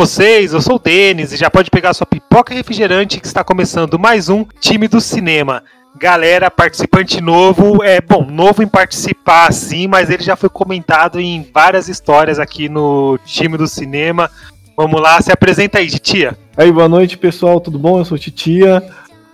vocês? Eu sou o Denis e já pode pegar sua pipoca refrigerante que está começando mais um Time do Cinema. Galera, participante novo, é bom, novo em participar sim, mas ele já foi comentado em várias histórias aqui no Time do Cinema. Vamos lá, se apresenta aí, tia. Aí, boa noite, pessoal, tudo bom? Eu sou Titia.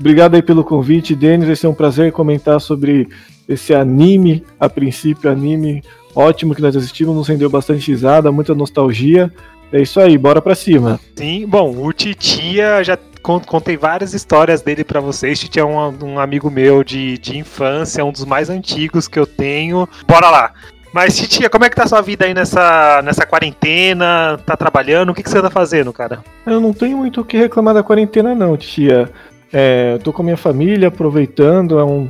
Obrigado aí pelo convite, Denis. Vai ser um prazer comentar sobre esse anime, a princípio, anime ótimo que nós assistimos, nos rendeu bastante risada, muita nostalgia. É isso aí, bora pra cima. Sim, bom, o Titia já con- contei várias histórias dele pra vocês. Titia é um, um amigo meu de, de infância, um dos mais antigos que eu tenho. Bora lá. Mas, Titia, como é que tá a sua vida aí nessa, nessa quarentena? Tá trabalhando? O que, que você tá fazendo, cara? Eu não tenho muito o que reclamar da quarentena, não, Titia. É, tô com a minha família, aproveitando. É um,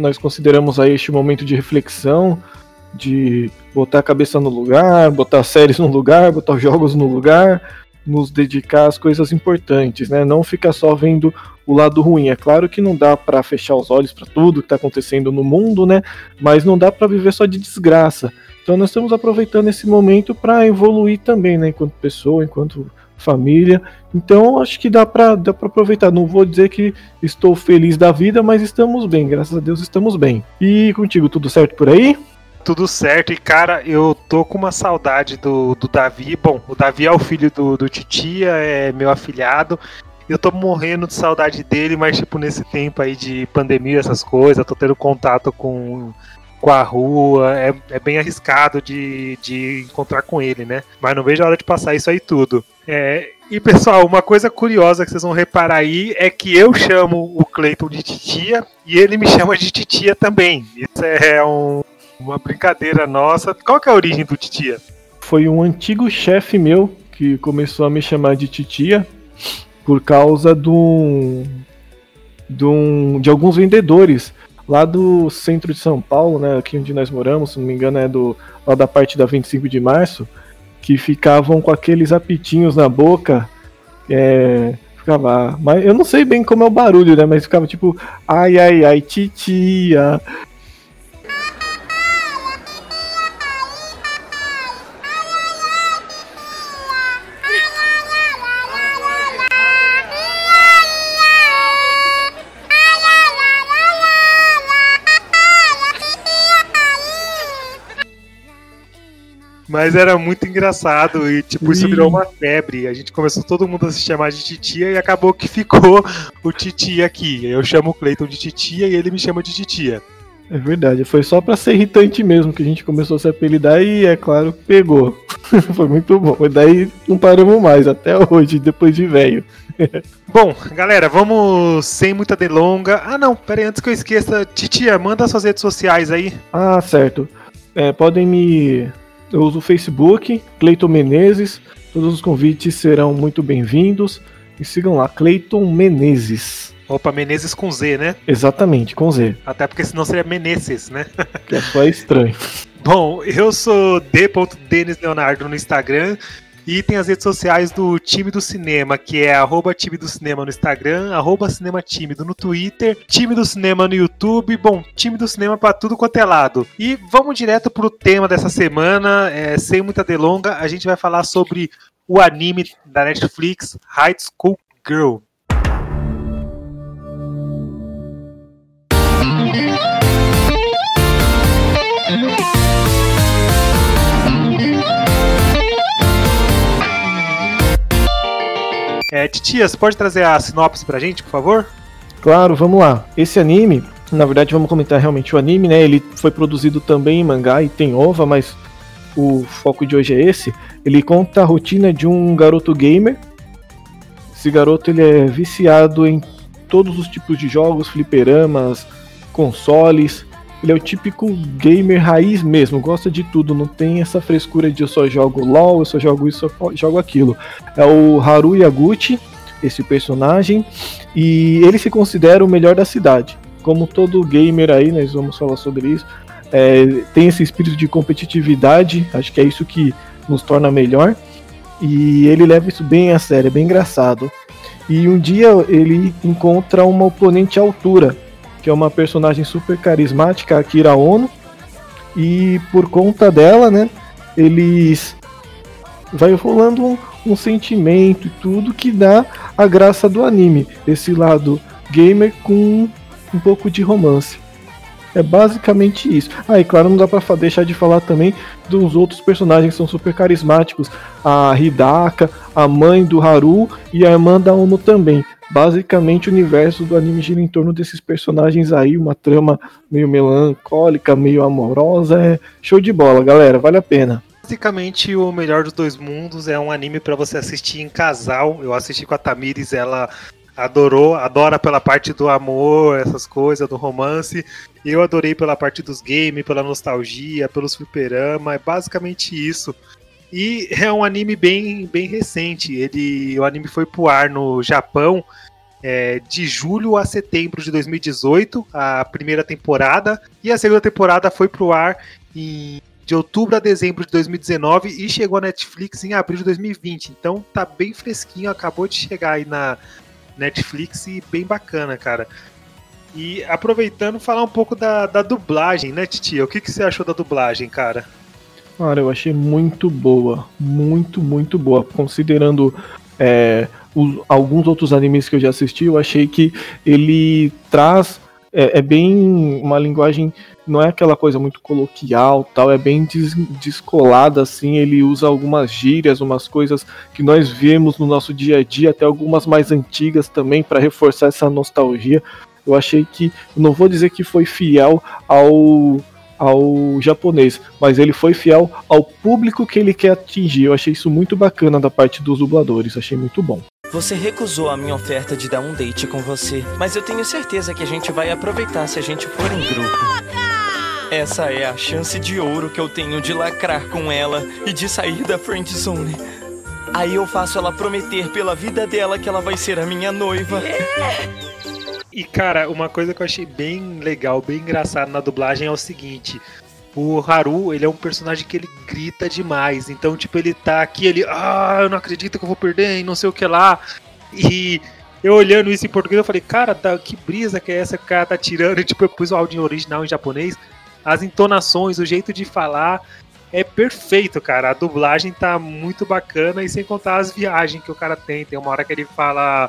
nós consideramos aí este momento de reflexão, de botar a cabeça no lugar, botar séries no lugar, botar os jogos no lugar, nos dedicar às coisas importantes, né? Não ficar só vendo o lado ruim. É claro que não dá pra fechar os olhos pra tudo que tá acontecendo no mundo, né? Mas não dá pra viver só de desgraça. Então nós estamos aproveitando esse momento para evoluir também, né? Enquanto pessoa, enquanto família. Então acho que dá pra, dá pra aproveitar. Não vou dizer que estou feliz da vida, mas estamos bem. Graças a Deus estamos bem. E contigo, tudo certo por aí? Tudo certo, e cara, eu tô com uma saudade do, do Davi. Bom, o Davi é o filho do, do Titia, é meu afilhado. Eu tô morrendo de saudade dele, mas, tipo, nesse tempo aí de pandemia, essas coisas, tô tendo contato com, com a rua, é, é bem arriscado de, de encontrar com ele, né? Mas não vejo a hora de passar isso aí tudo. É, e pessoal, uma coisa curiosa que vocês vão reparar aí é que eu chamo o Cleiton de Titia e ele me chama de Titia também. Isso é um, uma brincadeira nossa. Qual que é a origem do Titia? Foi um antigo chefe meu que começou a me chamar de titia por causa de um, de, um, de alguns vendedores lá do centro de São Paulo, né, aqui onde nós moramos, se não me engano é do lá da parte da 25 de março, que ficavam com aqueles apitinhos na boca, é, ficava, mas eu não sei bem como é o barulho, né, mas ficava tipo, ai ai ai titia, Mas era muito engraçado e, tipo, isso virou uma febre. A gente começou todo mundo a se chamar de Titia e acabou que ficou o Titia aqui. Eu chamo o Cleiton de Titia e ele me chama de Titia. É verdade, foi só pra ser irritante mesmo que a gente começou a se apelidar e é claro, pegou. foi muito bom. Mas daí não paramos mais, até hoje, depois de velho. Bom, galera, vamos sem muita delonga. Ah, não, pera aí, antes que eu esqueça, Titia, manda suas redes sociais aí. Ah, certo. É, podem me. Eu uso o Facebook, Cleiton Menezes. Todos os convites serão muito bem-vindos. E sigam lá, Cleiton Menezes. Opa, Menezes com Z, né? Exatamente, com Z. Até porque senão seria Menezes, né? Que é só estranho. Bom, eu sou d.denisleonardo no Instagram e tem as redes sociais do Time do Cinema, que é arroba Time do Cinema no Instagram, arroba Cinema Tímido no Twitter, Time do Cinema no YouTube, bom, Time do Cinema pra tudo quanto é lado. E vamos direto pro tema dessa semana, é, sem muita delonga, a gente vai falar sobre o anime da Netflix, High School Girl. É, você pode trazer a sinopse pra gente, por favor? Claro, vamos lá. Esse anime, na verdade, vamos comentar realmente o anime, né? Ele foi produzido também em mangá e tem ova, mas o foco de hoje é esse. Ele conta a rotina de um garoto gamer. Esse garoto ele é viciado em todos os tipos de jogos, fliperamas, consoles. Ele é o típico gamer raiz mesmo, gosta de tudo, não tem essa frescura de eu só jogo LOL, eu só jogo isso, só jogo aquilo. É o Haru Yaguchi, esse personagem e ele se considera o melhor da cidade. Como todo gamer aí, nós vamos falar sobre isso, é, tem esse espírito de competitividade, acho que é isso que nos torna melhor. E ele leva isso bem a sério, é bem engraçado. E um dia ele encontra uma oponente à altura, que é uma personagem super carismática, Akira Ono. E por conta dela, né, eles vai rolando um, um sentimento e tudo que dá a graça do anime, esse lado gamer com um pouco de romance. É basicamente isso. Ah, e claro, não dá pra deixar de falar também dos outros personagens que são super carismáticos. A Hidaka, a mãe do Haru e a irmã da Ono também. Basicamente o universo do anime gira em torno desses personagens aí, uma trama meio melancólica, meio amorosa. É show de bola, galera, vale a pena. Basicamente, o melhor dos dois mundos é um anime para você assistir em casal. Eu assisti com a Tamires, ela adorou, adora pela parte do amor, essas coisas, do romance. Eu adorei pela parte dos games, pela nostalgia, pelos fliperama, é basicamente isso. E é um anime bem, bem recente. Ele, o anime foi pro ar no Japão é, de julho a setembro de 2018, a primeira temporada, e a segunda temporada foi pro ar em de outubro a dezembro de 2019 e chegou a Netflix em abril de 2020. Então tá bem fresquinho, acabou de chegar aí na Netflix e bem bacana, cara. E aproveitando, falar um pouco da, da dublagem, né, Titia? O que, que você achou da dublagem, cara? Cara, eu achei muito boa. Muito, muito boa. Considerando é, os, alguns outros animes que eu já assisti, eu achei que ele traz. É, é, bem uma linguagem. Não é aquela coisa muito coloquial, tal, é bem des, descolada assim. Ele usa algumas gírias, umas coisas que nós vemos no nosso dia a dia, até algumas mais antigas também, para reforçar essa nostalgia. Eu achei que, não vou dizer que foi fiel ao ao japonês, mas ele foi fiel ao público que ele quer atingir. Eu achei isso muito bacana da parte dos dubladores, achei muito bom. Você recusou a minha oferta de dar um date com você, mas eu tenho certeza que a gente vai aproveitar se a gente for em grupo. Essa é a chance de ouro que eu tenho de lacrar com ela e de sair da friend zone. Aí eu faço ela prometer pela vida dela que ela vai ser a minha noiva. Yeah! E, cara, uma coisa que eu achei bem legal, bem engraçado na dublagem é o seguinte. O Haru, ele é um personagem que ele grita demais. Então, tipo, ele tá aqui, ele. Ah, eu não acredito que eu vou perder, e não sei o que lá. E eu olhando isso em português, eu falei, cara, tá, que brisa que é essa que o cara tá tirando? E, tipo, eu pus o áudio original em japonês. As entonações, o jeito de falar é perfeito, cara. A dublagem tá muito bacana e sem contar as viagens que o cara tem. Tem uma hora que ele fala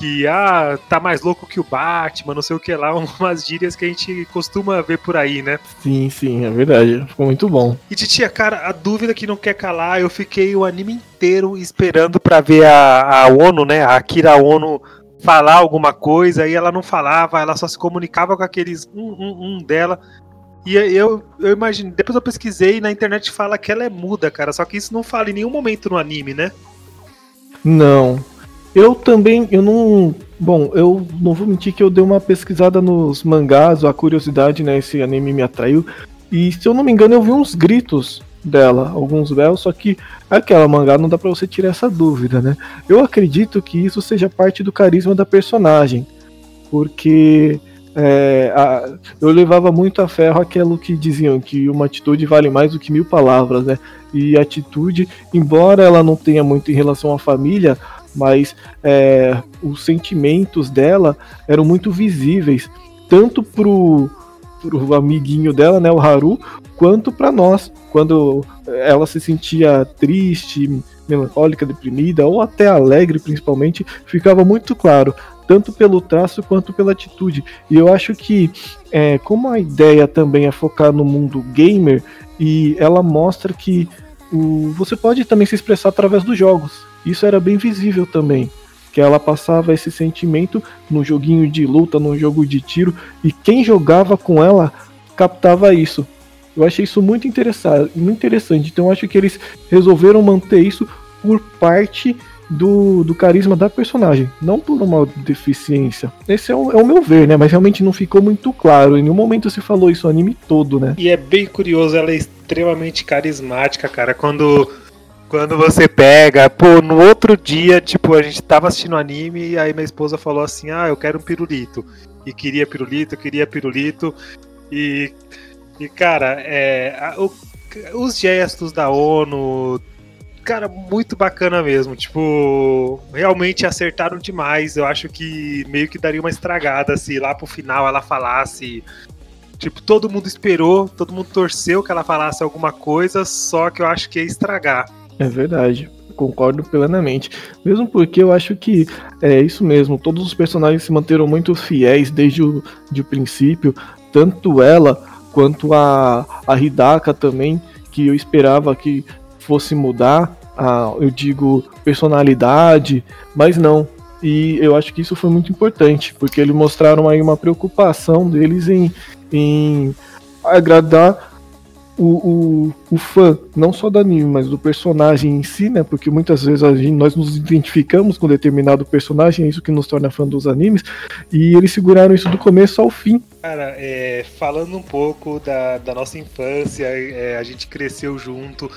que ah, tá mais louco que o Batman, não sei o que lá, umas gírias que a gente costuma ver por aí, né? Sim, sim, é verdade. Ficou muito bom. E Titia, cara, a dúvida que não quer calar, eu fiquei o anime inteiro esperando para ver a, a ONU, né? A Akira ONU falar alguma coisa e ela não falava, ela só se comunicava com aqueles um, um, um dela. E eu, eu imagino, depois eu pesquisei e na internet fala que ela é muda, cara. Só que isso não fala em nenhum momento no anime, né? Não. Eu também, eu não. Bom, eu não vou mentir que eu dei uma pesquisada nos mangás, a curiosidade, né? Esse anime me atraiu. E se eu não me engano, eu vi uns gritos dela, alguns véus, só que aquela mangá não dá para você tirar essa dúvida, né? Eu acredito que isso seja parte do carisma da personagem, porque é, a, eu levava muito a ferro aquilo que diziam que uma atitude vale mais do que mil palavras, né? E atitude, embora ela não tenha muito em relação à família, mas é, os sentimentos dela eram muito visíveis, tanto pro, pro amiguinho dela, né, o Haru, quanto para nós, quando ela se sentia triste, melancólica, deprimida ou até alegre, principalmente, ficava muito claro, tanto pelo traço quanto pela atitude. E eu acho que, é, como a ideia também é focar no mundo gamer, e ela mostra que o, você pode também se expressar através dos jogos. Isso era bem visível também. Que ela passava esse sentimento no joguinho de luta, no jogo de tiro, e quem jogava com ela captava isso. Eu achei isso muito interessante, muito interessante. Então acho que eles resolveram manter isso por parte do, do carisma da personagem, não por uma deficiência. Esse é o, é o, meu ver, né? Mas realmente não ficou muito claro. Em nenhum momento se falou isso o anime todo, né? E é bem curioso, ela é extremamente carismática, cara. Quando Quando você pega, pô, no outro dia, tipo, a gente tava assistindo anime e aí minha esposa falou assim: ah, eu quero um pirulito. E queria pirulito, queria pirulito. E, e cara, é, a, o, os gestos da ONU, cara, muito bacana mesmo. Tipo, realmente acertaram demais. Eu acho que meio que daria uma estragada se lá pro final ela falasse. Tipo, todo mundo esperou, todo mundo torceu que ela falasse alguma coisa, só que eu acho que ia estragar. É verdade. Concordo plenamente. Mesmo porque eu acho que é isso mesmo. Todos os personagens se manteram muito fiéis desde o de princípio. Tanto ela quanto a, a Hidaka também, que eu esperava que fosse mudar, a, eu digo, personalidade, mas não. E eu acho que isso foi muito importante, porque eles mostraram aí uma preocupação deles em, em agradar o, o, o, fã, não só do anime, mas do personagem em si, né? Porque muitas vezes a gente, nós nos identificamos com determinado personagem, é isso que nos torna fã dos animes, e eles seguraram isso do começo ao fim. Cara, é, falando um pouco da, da nossa infância, é, a gente cresceu junto.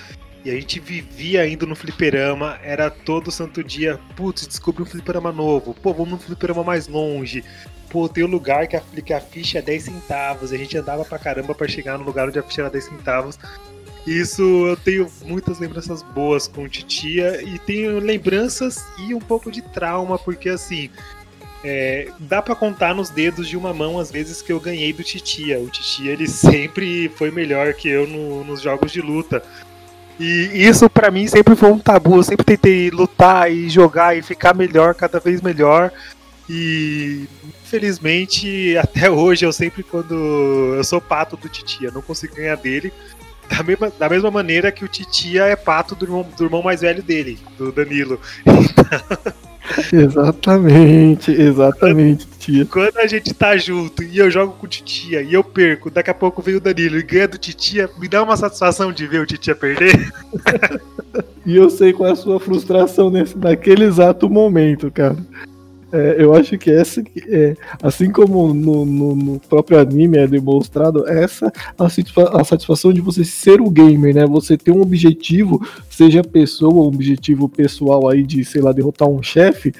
E a gente vivia indo no fliperama, era todo santo dia, putz, descobri um fliperama novo, pô, vamos no fliperama mais longe, pô, tem um lugar que a, que a ficha é 10 centavos, e a gente andava pra caramba pra chegar no lugar onde a ficha era 10 centavos. Isso eu tenho muitas lembranças boas com Titia e tenho lembranças e um pouco de trauma, porque assim, é, dá para contar nos dedos de uma mão as vezes que eu ganhei do Titia. O Titia ele sempre foi melhor que eu no, nos jogos de luta. E isso para mim sempre foi um tabu. Eu sempre tentei lutar e jogar e ficar melhor, cada vez melhor. E infelizmente, até hoje, eu sempre, quando. Eu sou pato do Titia, não consigo ganhar dele. Da mesma, da mesma maneira que o Titia é pato do irmão, do irmão mais velho dele, do Danilo. Então... Exatamente, exatamente, Titia. Quando a gente tá junto e eu jogo com o Titia e eu perco, daqui a pouco vem o Danilo e ganha do Titia, me dá uma satisfação de ver o Titia perder. e eu sei qual é a sua frustração nesse, naquele exato momento, cara. É, eu acho que essa, é, assim como no, no, no, próprio anime é demonstrado, essa a, a satisfação de você ser o gamer, né? Você ter um objetivo, seja pessoa, um objetivo pessoal aí de, sei lá, derrotar um chefe,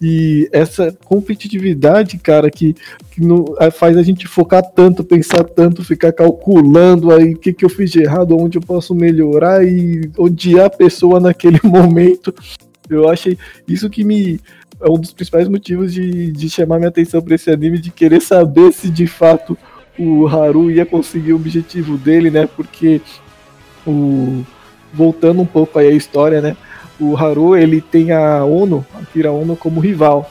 e essa competitividade, cara, que, que no, faz a gente focar tanto, pensar tanto, ficar calculando aí o que, que eu fiz de errado, onde eu posso melhorar e odiar a pessoa naquele momento. Eu achei isso que me é um dos principais motivos de, de chamar minha atenção para esse anime, de querer saber se de fato o Haru ia conseguir o objetivo dele, né? Porque o voltando um pouco aí a história, né? O Haru ele tem a Ono, a Kira Ono como rival.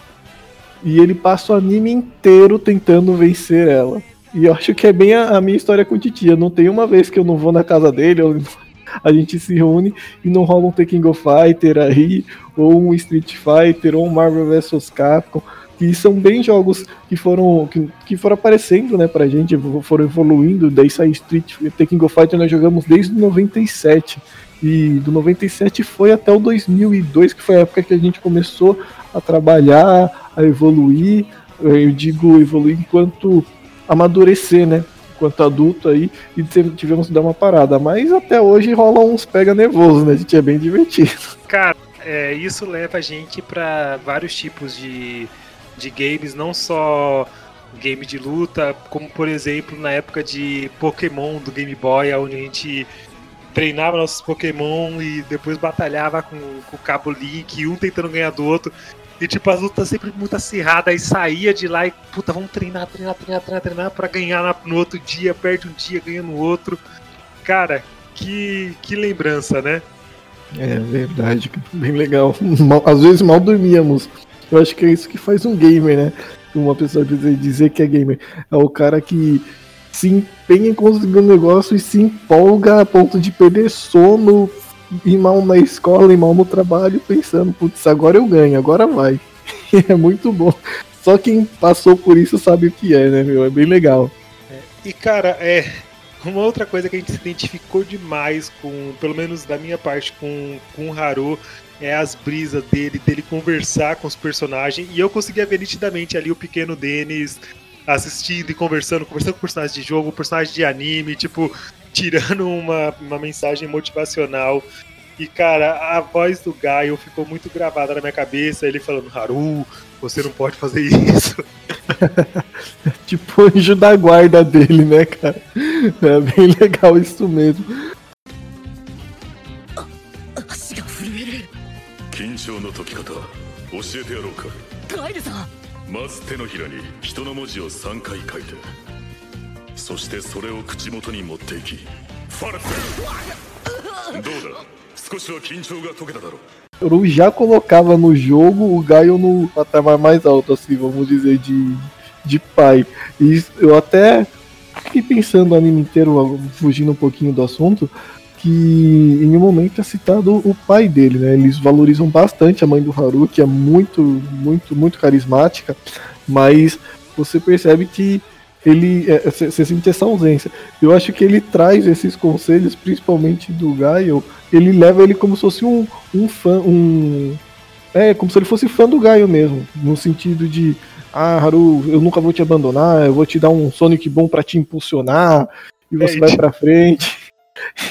E ele passa o anime inteiro tentando vencer ela. E eu acho que é bem a, a minha história com o Titia. Não tem uma vez que eu não vou na casa dele, eu a gente se reúne e não rola um Tekken of Fighter aí, ou um Street Fighter, ou um Marvel vs Capcom, que são bem jogos que foram que, que foram aparecendo, né, pra gente, foram evoluindo, daí sai Street Tekken of Fighter nós jogamos desde 97. E do 97 foi até o 2002, que foi a época que a gente começou a trabalhar, a evoluir, eu digo evoluir enquanto amadurecer, né? Quanto adulto aí e tivemos que dar uma parada. Mas até hoje rola uns pega nervoso, né? A gente é bem divertido. Cara, é, isso leva a gente para vários tipos de, de games, não só game de luta, como por exemplo na época de Pokémon do Game Boy, onde a gente treinava nossos Pokémon e depois batalhava com, com o cabo Link, um tentando ganhar do outro. E tipo, as lutas sempre muito acirradas, aí saía de lá e, puta, vamos treinar, treinar, treinar, treinar, treinar pra ganhar no outro dia, perde um dia, ganha no outro. Cara, que, que lembrança, né? É verdade, bem legal. Às vezes mal dormíamos. Eu acho que é isso que faz um gamer, né? Uma pessoa dizer que é gamer. É o cara que se empenha em conseguir um negócio e se empolga a ponto de perder sono, ir mal na escola, ir mal no trabalho, pensando, putz, agora eu ganho, agora vai. é muito bom. Só quem passou por isso sabe o que é, né, meu? É bem legal. É, e cara, é. Uma outra coisa que a gente se identificou demais com, pelo menos da minha parte, com, com o Haru, é as brisas dele, dele conversar com os personagens. E eu conseguia ver nitidamente ali o pequeno Denis assistindo e conversando, conversando com personagens de jogo, personagens de anime, tipo, tirando uma, uma mensagem motivacional. E, cara, a voz do Gaio ficou muito gravada na minha cabeça. Ele falando, Haru, você não pode fazer isso. tipo o anjo da guarda dele, né, cara? É bem legal isso mesmo. 足が震える緊張の解き方教えてやろうかガイルさんまず手のひらに人の文字を3回書いて そしてそれを口元に持っていきファルセどうだ少しは緊張が解けただろう Eu já colocava no jogo o Gaio no patamar mais alto, assim, vamos dizer, de, de pai. E eu até fiquei pensando o anime inteiro, fugindo um pouquinho do assunto, que em um momento é citado o pai dele, né? Eles valorizam bastante a mãe do Haru, que é muito, muito, muito carismática, mas você percebe que ele você é, sente essa ausência. Eu acho que ele traz esses conselhos, principalmente do Gaio, ele leva ele como se fosse um, um fã, um é como se ele fosse fã do Gaio mesmo, no sentido de ah, Haru, eu nunca vou te abandonar, eu vou te dar um Sonic bom para te impulsionar e você é, vai para frente.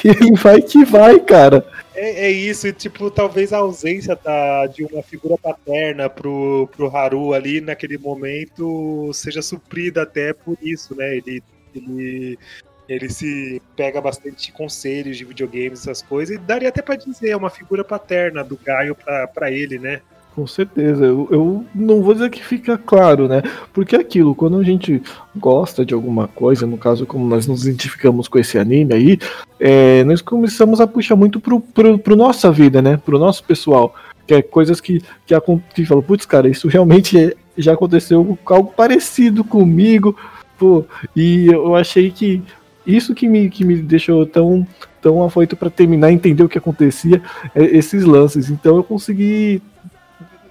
E ele vai que vai, cara. É, é, isso, e tipo, talvez a ausência da, de uma figura paterna pro, pro Haru ali naquele momento seja suprida até por isso, né? Ele, ele, ele se pega bastante conselhos de videogames, essas coisas, e daria até para dizer, é uma figura paterna do Gaio para ele, né? Com certeza, eu, eu, não vou dizer que fica claro, né? Porque é aquilo, quando a gente gosta de alguma coisa, no caso, como nós nos identificamos com esse anime aí, é, nós começamos a puxar muito pro, pro, pro nossa vida, né? Pro nosso pessoal. Que é coisas que, que, que falam, putz, cara, isso realmente é, já aconteceu algo parecido comigo, pô. E eu achei que isso que me, que me deixou tão, tão afoito para terminar, entender o que acontecia, é, esses lances. Então eu consegui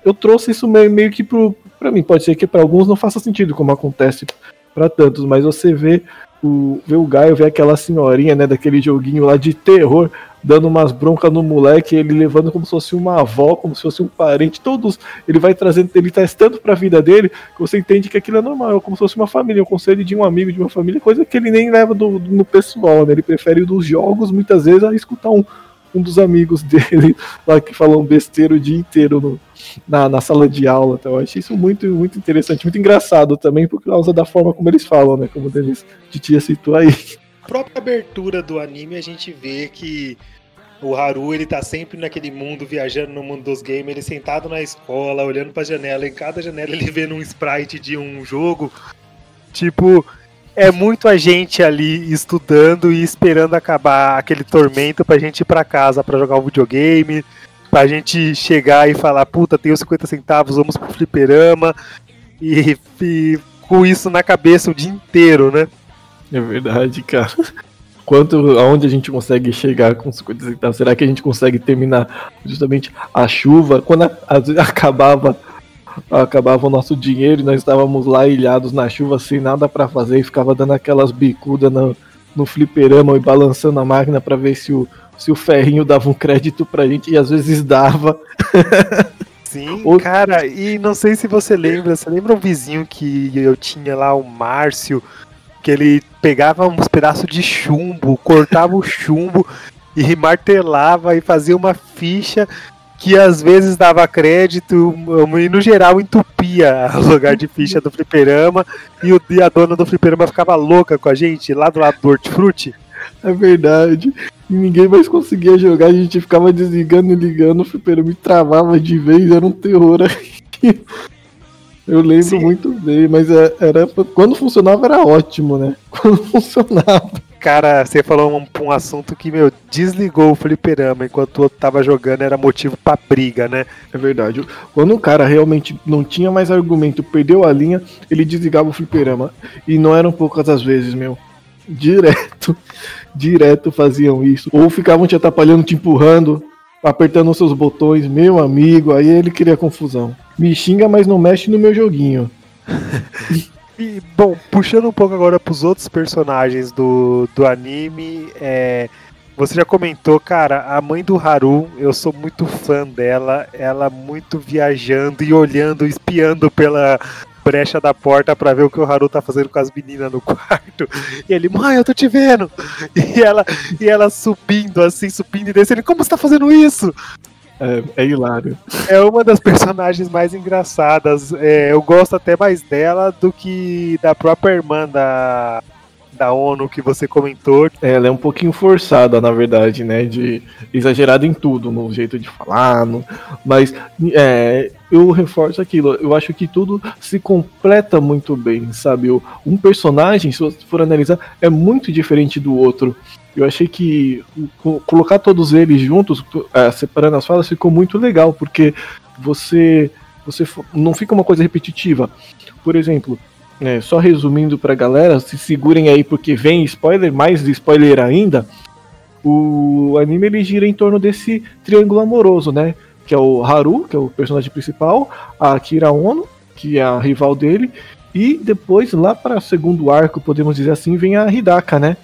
eu trouxe isso meio, meio que pro, pra mim. Pode ser que para alguns não faça sentido, como acontece para tantos, mas você vê o, vê o Gaio, vê aquela senhorinha, né, daquele joguinho lá de terror, dando umas broncas no moleque, ele levando como se fosse uma avó, como se fosse um parente, todos, ele vai trazendo, ele testando pra vida dele, que você entende que aquilo é normal, é como se fosse uma família, um conselho de um amigo de uma família, coisa que ele nem leva do, no pessoal, né, ele prefere dos jogos, muitas vezes, a escutar um, um dos amigos dele lá que falam besteira o dia inteiro no, na, na sala de aula. Então, eu achei isso muito, muito interessante, muito engraçado também, por causa da forma como eles falam, né? Como o Denis Titia citou aí. A própria abertura do anime a gente vê que o Haru ele tá sempre naquele mundo, viajando no mundo dos games, ele sentado na escola, olhando pra janela, em cada janela ele vê um sprite de um jogo. Tipo, é muito a gente ali estudando e esperando acabar aquele tormento pra gente ir pra casa pra jogar um videogame, pra gente chegar e falar, puta, tenho 50 centavos, vamos pro fliperama, e, e com isso na cabeça o dia inteiro, né? É verdade, cara. Quanto aonde a gente consegue chegar com 50 centavos? Será que a gente consegue terminar justamente a chuva? Quando a, a, acabava acabava o nosso dinheiro e nós estávamos lá ilhados na chuva sem nada para fazer e ficava dando aquelas bicudas no, no fliperama e balançando a máquina para ver se o, se o ferrinho dava um crédito pra gente e às vezes dava. Sim, o... cara, e não sei se você lembra, você lembra um vizinho que eu tinha lá, o Márcio, que ele pegava uns pedaços de chumbo, cortava o chumbo e martelava e fazia uma ficha que às vezes dava crédito e no geral entupia o lugar de ficha do fliperama e, o, e a dona do fliperama ficava louca com a gente lá do lado do hortifruti. É verdade. E ninguém mais conseguia jogar, a gente ficava desligando e ligando, o fliperama me travava de vez, era um terror aqui. Eu lembro Sim. muito bem, mas é, era quando funcionava era ótimo, né? Quando funcionava. Cara, você falou um, um assunto que, meu, desligou o fliperama enquanto o outro tava jogando, era motivo pra briga, né? É verdade. Quando o cara realmente não tinha mais argumento, perdeu a linha, ele desligava o fliperama. E não eram poucas as vezes, meu. Direto, direto faziam isso. Ou ficavam te atrapalhando, te empurrando, apertando os seus botões, meu amigo, aí ele cria confusão. Me xinga, mas não mexe no meu joguinho. E, bom, puxando um pouco agora pros outros personagens do, do anime, é, você já comentou, cara, a mãe do Haru, eu sou muito fã dela, ela muito viajando e olhando, espiando pela, brecha da porta pra ver o que o Haru tá fazendo com as meninas no quarto. E ele, mãe, eu tô te vendo. E ela, e ela subindo, assim, subindo e descendo. Como você tá fazendo isso? É, é hilário. É uma das personagens mais engraçadas. É, eu gosto até mais dela do que da própria irmã da, da ONU que você comentou. Ela é um pouquinho forçada, na verdade, né? De exagerada em tudo, no jeito de falar, no, mas é, eu reforço aquilo. Eu acho que tudo se completa muito bem, sabe? Um personagem, se você for analisar, é muito diferente do outro. Eu achei que colocar todos eles juntos, é, separando as falas, ficou muito legal, porque você, você não fica uma coisa repetitiva. Por exemplo, é, só resumindo pra galera, se segurem aí porque vem spoiler, mais spoiler ainda. O anime ele gira em torno desse triângulo amoroso, né? Que é o Haru, que é o personagem principal, a Kira Ono, que é a rival dele, e depois lá para segundo arco, podemos dizer assim, vem a Hidaka, né?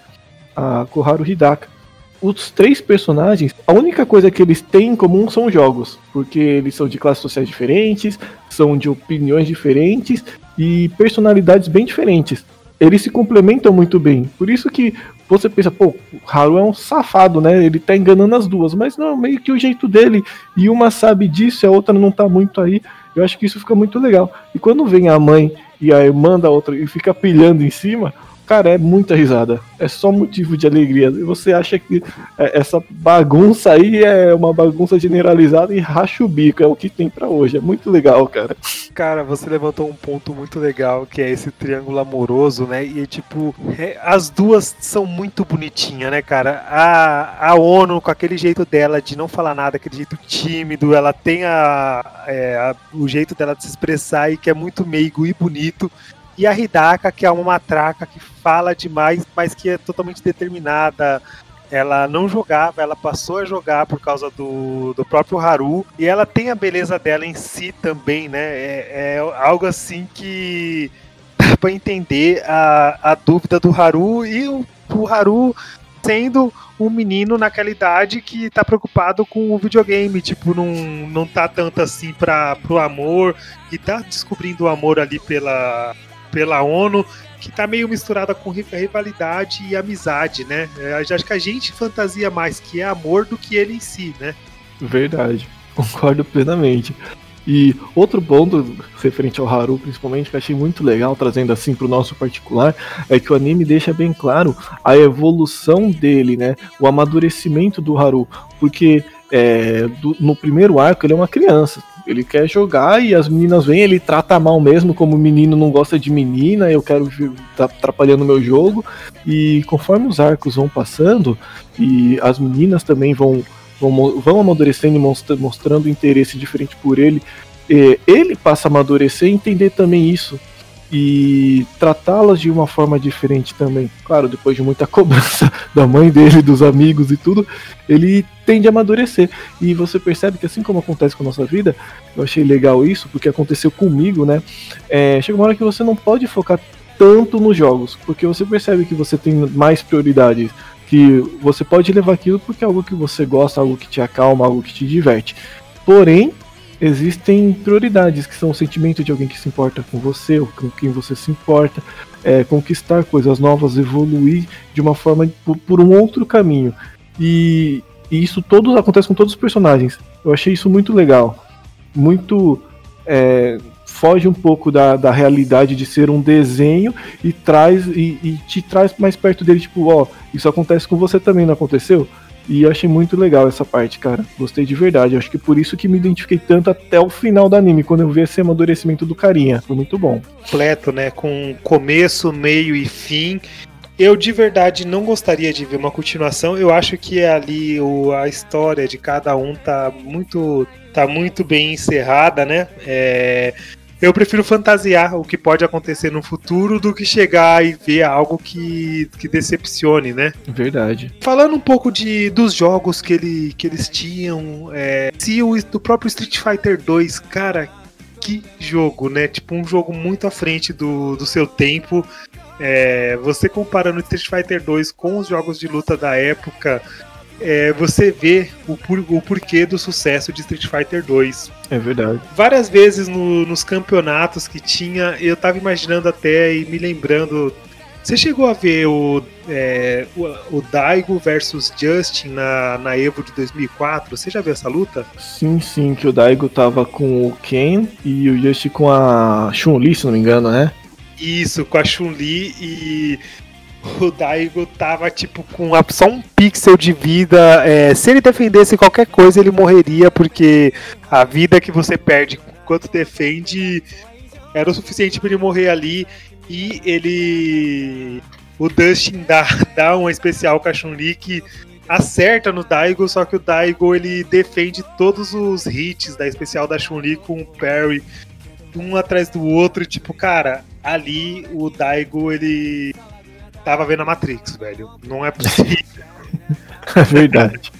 A Koharu Hidaka. Os três personagens, a única coisa que eles têm em comum são jogos, porque eles são de classes sociais diferentes, são de opiniões diferentes e personalidades bem diferentes. Eles se complementam muito bem. Por isso que você pensa, pô, o Haru é um safado, né? Ele tá enganando as duas, mas não, meio que o jeito dele. E uma sabe disso, a outra não tá muito aí. Eu acho que isso fica muito legal. E quando vem a mãe e a irmã da outra e fica pilhando em cima, Cara, é muita risada. É só motivo de alegria. E você acha que é, essa bagunça aí é uma bagunça generalizada e racha o bico. É o que tem para hoje. É muito legal, cara. Cara, você levantou um ponto muito legal, que é esse triângulo amoroso, né? E tipo, é, as duas são muito bonitinhas, né, cara? A, a ONU, com aquele jeito dela de não falar nada, aquele jeito tímido, ela tem a, é, a o jeito dela de se expressar e que é muito meigo e bonito e a Hidaka, que é uma matraca que fala demais, mas que é totalmente determinada. Ela não jogava, ela passou a jogar por causa do, do próprio Haru. E ela tem a beleza dela em si também, né? É, é algo assim que dá pra entender a, a dúvida do Haru e o, o Haru sendo um menino naquela idade que tá preocupado com o videogame, tipo, não, não tá tanto assim para pro amor, e tá descobrindo o amor ali pela, pela ONU, que tá meio misturada com rivalidade e amizade, né? É, acho que a gente fantasia mais que é amor do que ele em si, né? Verdade, concordo plenamente. E outro ponto referente ao Haru, principalmente, que eu achei muito legal, trazendo assim para o nosso particular, é que o anime deixa bem claro a evolução dele, né? O amadurecimento do Haru. Porque é, do, no primeiro arco ele é uma criança, ele quer jogar e as meninas vêm, ele trata mal mesmo, como o menino não gosta de menina, eu quero tá atrapalhando meu jogo. E conforme os arcos vão passando, e as meninas também vão, vão, vão amadurecendo e mostrando interesse diferente por ele, ele passa a amadurecer e entender também isso e tratá-las de uma forma diferente também. Claro, depois de muita cobrança da mãe dele, dos amigos e tudo, ele tende a amadurecer. E você percebe que assim como acontece com a nossa vida, eu achei legal isso, porque aconteceu comigo, né? É, chega uma hora que você não pode focar tanto nos jogos, porque você percebe que você tem mais prioridades, que você pode levar aquilo porque é algo que você gosta, algo que te acalma, algo que te diverte. Porém, existem prioridades, que são o sentimento de alguém que se importa com você, ou com quem você se importa, é, conquistar coisas novas, evoluir de uma forma por, por um outro caminho. E, e, isso todo acontece com todos os personagens. Eu achei isso muito legal. Muito. É, foge um pouco da, da realidade de ser um desenho e traz e, e te traz mais perto dele, tipo, ó, isso acontece com você também, não aconteceu? E eu achei muito legal essa parte, cara. Gostei de verdade. Acho que por isso que me identifiquei tanto até o final do anime, quando eu vi esse amadurecimento do carinha. Foi muito bom. Completo, né? Com começo, meio e fim. Eu de verdade não gostaria de ver uma continuação. Eu acho que ali o, a história de cada um tá muito, tá muito bem encerrada, né? É, eu prefiro fantasiar o que pode acontecer no futuro do que chegar e ver algo que, que decepcione, né? Verdade. Falando um pouco de, dos jogos que, ele, que eles tinham, é, se o do próprio Street Fighter 2, cara, que jogo, né? Tipo, um jogo muito à frente do, do seu tempo. É, você comparando Street Fighter 2 com os jogos de luta da época, é, você vê o, por- o porquê do sucesso de Street Fighter 2. É verdade. Várias vezes no- nos campeonatos que tinha, eu tava imaginando até e me lembrando. Você chegou a ver o, é, o, o Daigo versus Justin na, na Evo de 2004? Você já viu essa luta? Sim, sim, que o Daigo tava com o Ken e o Just com a Chun-Li, se não me engano, né? Isso, com a Chun-Li e o Daigo tava tipo com só um pixel de vida. é, se ele defendesse qualquer coisa, ele morreria, porque a vida que você perde enquanto defende era o suficiente para ele morrer ali. E ele. O Dustin dá, dá uma especial com a Chun-Li que acerta no Daigo, só que o Daigo ele defende todos os hits da especial da Chun-Li com o parry um atrás do outro, tipo, cara, ali o Daigo ele tava vendo a Matrix, velho. Não é possível. É verdade.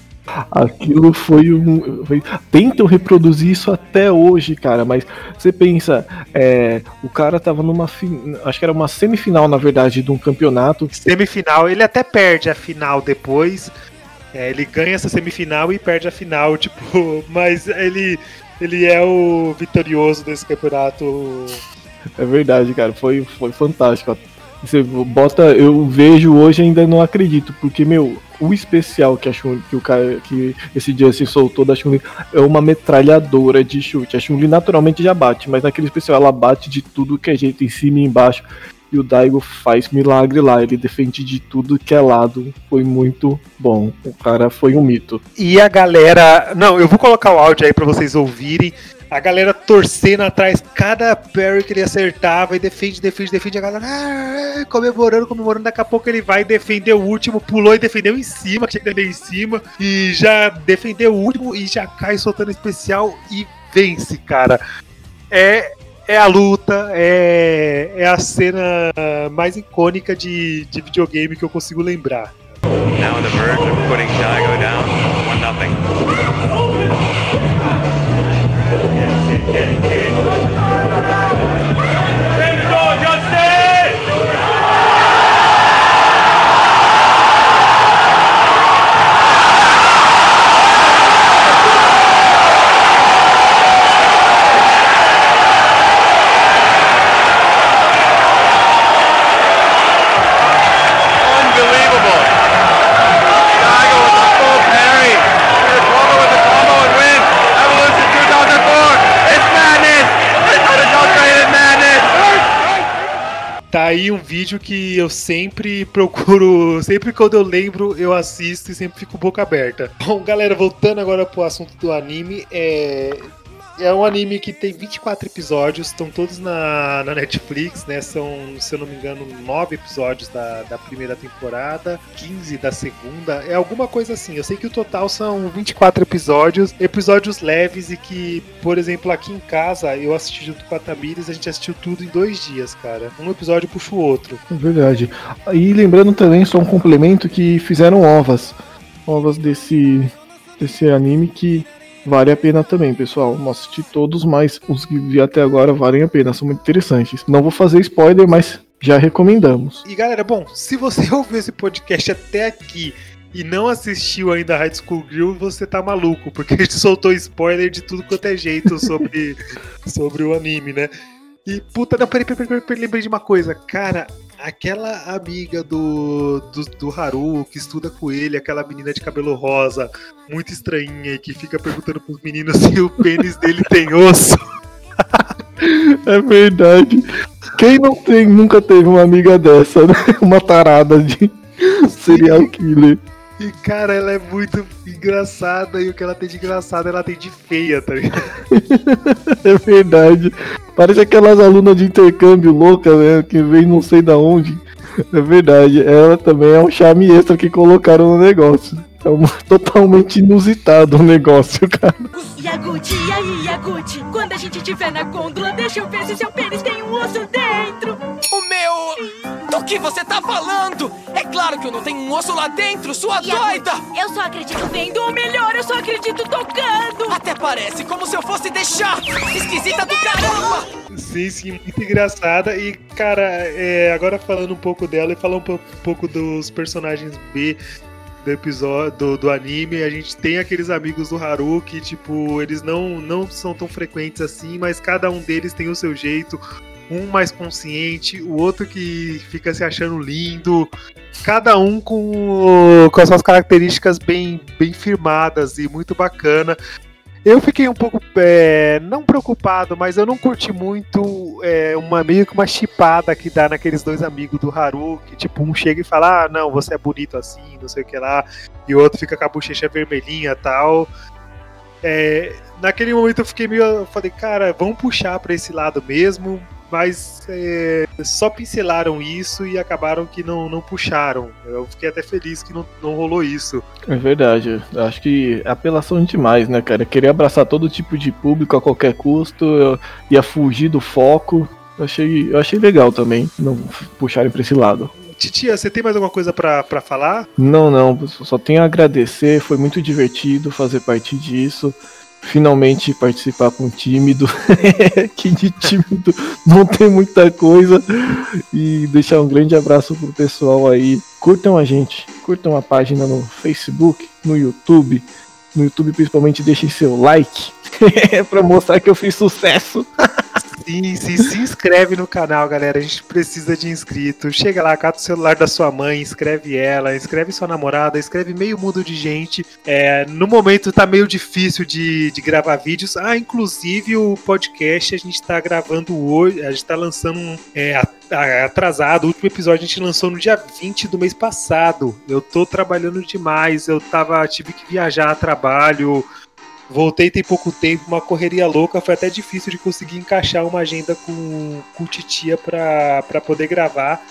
Aquilo foi um. foi- Tentam reproduzir isso até hoje, cara, mas você pensa, é, o cara tava numa. fi- Acho que era uma semifinal, na verdade, de um campeonato. semifinal, ele até perde a final depois. É, ele ganha essa semifinal e perde a final, tipo, mas ele ele é o vitorioso desse campeonato. É verdade, cara, foi, foi fantástico. Você bota, eu vejo hoje ainda não acredito, porque, meu, o especial que, a Chun, que, o cara, que esse Justin soltou da Chun-Li é uma metralhadora de chute. A Chun-Li naturalmente já bate, mas naquele especial ela bate de tudo que é jeito, em cima e embaixo. E o Daigo faz milagre lá, ele defende de tudo que é lado. Foi muito bom. O cara foi um mito. E a galera. Não, eu vou colocar o áudio aí pra vocês ouvirem. A galera torcendo atrás, cada parry que ele acertava e defende, defende, defende. A galera ah, comemorando, comemorando. Daqui a pouco ele vai defender o último, pulou e defendeu em cima, que tinha que em cima. E já defendeu o último e já cai soltando especial e vence, cara. É, é a luta, é, é a cena mais icônica de, de videogame que eu consigo lembrar. Now on the verge of putting Daigo down, aí um vídeo que eu sempre procuro, sempre quando eu lembro, eu assisto e sempre fico boca aberta. Bom, galera, voltando agora pro assunto do anime, é. É um anime que tem 24 episódios, estão todos na, na Netflix, né? São, se eu não me engano, 9 episódios da, da primeira temporada, 15 da segunda, é alguma coisa assim. Eu sei que o total são 24 episódios, episódios leves e que, por exemplo, aqui em casa, eu assisti junto com a Tamires, a gente assistiu tudo em dois dias, cara. Um episódio puxa o outro. É verdade. E lembrando também, só um complemento, que fizeram ovas. Ovas desse, desse anime que vale a pena também, pessoal. Não assisti todos, mas os que vi até agora valem a pena, são muito interessantes. Não vou fazer spoiler, mas já recomendamos. E galera, bom, se você ouviu esse podcast até aqui e não assistiu ainda a High School Grill, você tá maluco, porque a gente soltou spoiler de tudo quanto é jeito sobre, sobre o anime, né? E puta, não, peraí, peraí, peraí, peraí, lembrei de uma coisa. Cara, aquela amiga do, do, do Haru que estuda com ele, aquela menina de cabelo rosa, muito estranhinha, e que fica perguntando pros meninos se o pênis dele tem osso. É verdade. Quem não tem, nunca teve uma amiga dessa, né? Uma tarada de serial killer. E cara, ela é muito engraçada, e o que ela tem de engraçado, ela tem de feia, tá ligado? É verdade. Parece aquelas alunas de intercâmbio loucas, né? Que vem não sei da onde. É verdade. Ela também é um charme extra que colocaram no negócio. É um, totalmente inusitado o negócio, cara. Yaguchi, e aí, Yaguchi? Quando a gente tiver na gôndola, deixa eu ver se seu pênis tem um osso dentro. O meu. Do que você tá falando? É claro que eu não tenho um osso lá dentro, sua doida! Eu só acredito vendo, ou melhor, eu só acredito tocando. Até parece como se eu fosse deixar! Esquisita do caramba! Sim, sim, muito engraçada. E, cara, é, agora falando um pouco dela e falar um po- pouco dos personagens B. do episódio do, do anime, a gente tem aqueles amigos do Haru que, tipo, eles não, não são tão frequentes assim, mas cada um deles tem o seu jeito. Um mais consciente, o outro que fica se achando lindo, cada um com, com as suas características bem, bem firmadas e muito bacana. Eu fiquei um pouco, é, não preocupado, mas eu não curti muito é, uma meio que uma chipada que dá naqueles dois amigos do Haru, que tipo, um chega e fala, ah, não, você é bonito assim, não sei o que lá, e o outro fica com a bochecha vermelhinha tal. É, naquele momento eu fiquei meio, eu falei, cara, vamos puxar para esse lado mesmo, mas é, só pincelaram isso e acabaram que não, não puxaram. Eu fiquei até feliz que não, não rolou isso. É verdade. Acho que é apelação demais, né, cara? Querer abraçar todo tipo de público a qualquer custo, eu ia fugir do foco. Eu achei, eu achei legal também não puxarem pra esse lado. Titia, você tem mais alguma coisa para falar? Não, não. Só tenho a agradecer. Foi muito divertido fazer parte disso finalmente participar com um tímido, que de tímido não tem muita coisa. E deixar um grande abraço pro pessoal aí. Curtam a gente, curtam a página no Facebook, no YouTube. No YouTube, principalmente, deixem seu like para mostrar que eu fiz sucesso. Sim, sim, se inscreve no canal, galera. A gente precisa de inscritos. Chega lá, cata o celular da sua mãe, inscreve ela, inscreve sua namorada, inscreve meio mundo de gente. É, no momento tá meio difícil de, de gravar vídeos. Ah, inclusive o podcast a gente tá gravando hoje, a gente tá lançando é, atrasado. O último episódio a gente lançou no dia 20 do mês passado. Eu tô trabalhando demais, eu tava, tive que viajar a trabalho. Voltei tem pouco tempo, uma correria louca, foi até difícil de conseguir encaixar uma agenda com, com Titia para poder gravar.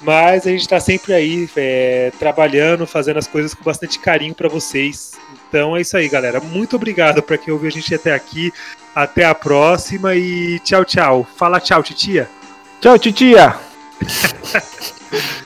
Mas a gente está sempre aí, é, trabalhando, fazendo as coisas com bastante carinho para vocês. Então é isso aí, galera. Muito obrigado para quem ouviu a gente até aqui. Até a próxima e tchau, tchau. Fala tchau, Titia. Tchau, Titia.